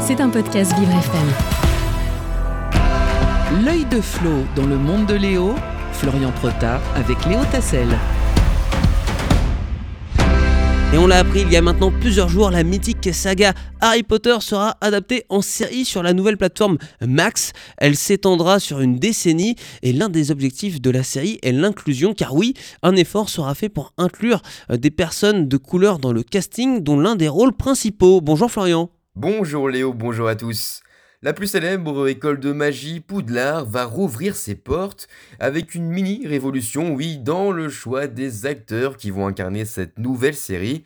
C'est un podcast Vivre FM. L'œil de Flo dans le monde de Léo, Florian Prota avec Léo Tassel. Et on l'a appris il y a maintenant plusieurs jours, la mythique saga Harry Potter sera adaptée en série sur la nouvelle plateforme Max. Elle s'étendra sur une décennie et l'un des objectifs de la série est l'inclusion car oui, un effort sera fait pour inclure des personnes de couleur dans le casting dont l'un des rôles principaux. Bonjour Florian. Bonjour Léo, bonjour à tous. La plus célèbre école de magie, Poudlard, va rouvrir ses portes avec une mini révolution, oui, dans le choix des acteurs qui vont incarner cette nouvelle série.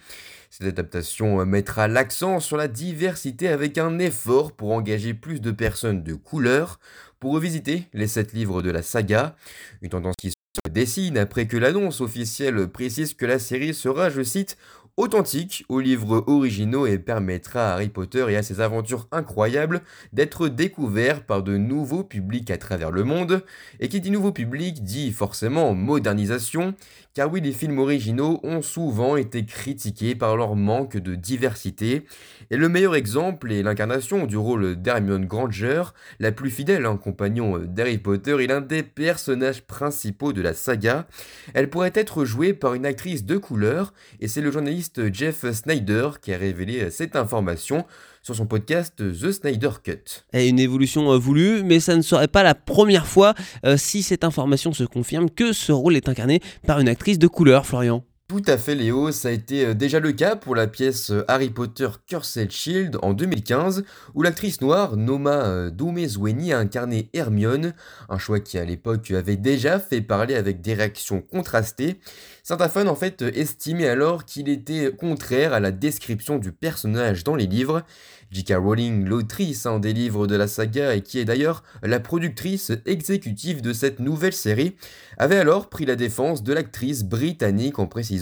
Cette adaptation mettra l'accent sur la diversité avec un effort pour engager plus de personnes de couleur pour revisiter les sept livres de la saga. Une tendance qui se dessine après que l'annonce officielle précise que la série sera, je cite, authentique aux livres originaux et permettra à Harry Potter et à ses aventures incroyables d'être découvert par de nouveaux publics à travers le monde. Et qui dit nouveau public dit forcément modernisation, car oui, les films originaux ont souvent été critiqués par leur manque de diversité. Et le meilleur exemple est l'incarnation du rôle d'Hermione Granger, la plus fidèle en compagnon d'Harry Potter et l'un des personnages principaux de la saga. Elle pourrait être jouée par une actrice de couleur, et c'est le journaliste Jeff Snyder qui a révélé cette information sur son podcast The Snyder Cut. Et une évolution euh, voulue, mais ça ne serait pas la première fois, euh, si cette information se confirme, que ce rôle est incarné par une actrice de couleur, Florian. Tout à fait Léo, ça a été euh, déjà le cas pour la pièce Harry Potter Cursed Shield en 2015, où l'actrice noire Noma Dumezweni a incarné Hermione, un choix qui à l'époque avait déjà fait parler avec des réactions contrastées. Saint-Afon en fait estimait alors qu'il était contraire à la description du personnage dans les livres, J.K. Rowling, l'autrice hein, des livres de la saga et qui est d'ailleurs la productrice exécutive de cette nouvelle série, avait alors pris la défense de l'actrice britannique en précisant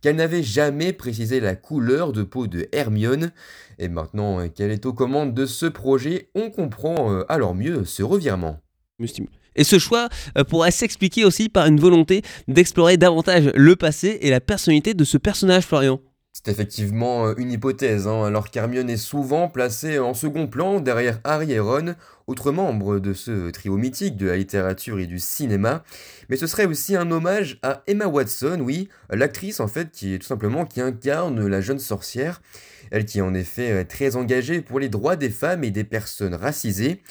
qu'elle n'avait jamais précisé la couleur de peau de Hermione. Et maintenant qu'elle est aux commandes de ce projet, on comprend euh, alors mieux ce revirement. Et ce choix euh, pourrait s'expliquer aussi par une volonté d'explorer davantage le passé et la personnalité de ce personnage, Florian. C'est effectivement euh, une hypothèse, hein, alors qu'Hermione est souvent placée en second plan derrière Harry et Ron, autres membres de ce trio mythique de la littérature et du cinéma. Mais ce serait aussi un hommage à Emma Watson, oui, l'actrice en fait qui est tout simplement qui incarne la jeune sorcière, elle qui en effet très engagée pour les droits des femmes et des personnes racisées.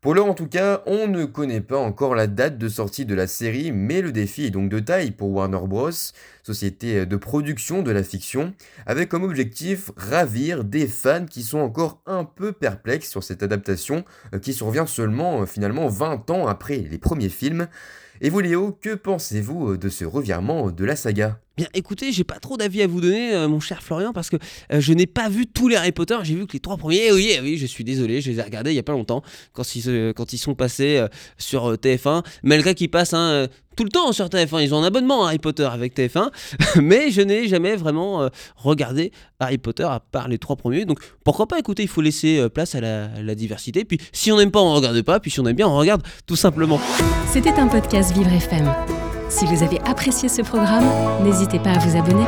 Pour l'heure en tout cas, on ne connaît pas encore la date de sortie de la série, mais le défi est donc de taille pour Warner Bros, société de production de la fiction, avec comme objectif ravir des fans qui sont encore un peu perplexes sur cette adaptation euh, qui survient seulement euh, finalement 20 ans après les premiers films. Et vous Léo, que pensez-vous euh, de ce revirement de la saga? Bien écoutez, j'ai pas trop d'avis à vous donner, euh, mon cher Florian, parce que euh, je n'ai pas vu tous les Harry Potter, j'ai vu que les trois premiers, oui, eh oui, je suis désolé, je les ai regardés il y a pas longtemps, quand ils, quand ils sont passés sur TF1, malgré qu'ils passent hein, tout le temps sur TF1, ils ont un abonnement à Harry Potter avec TF1, mais je n'ai jamais vraiment regardé Harry Potter à part les trois premiers, donc pourquoi pas, écoutez, il faut laisser place à la, la diversité, puis si on n'aime pas, on regarde pas, puis si on aime bien, on regarde tout simplement. C'était un podcast Vivre FM. Si vous avez apprécié ce programme, n'hésitez pas à vous abonner.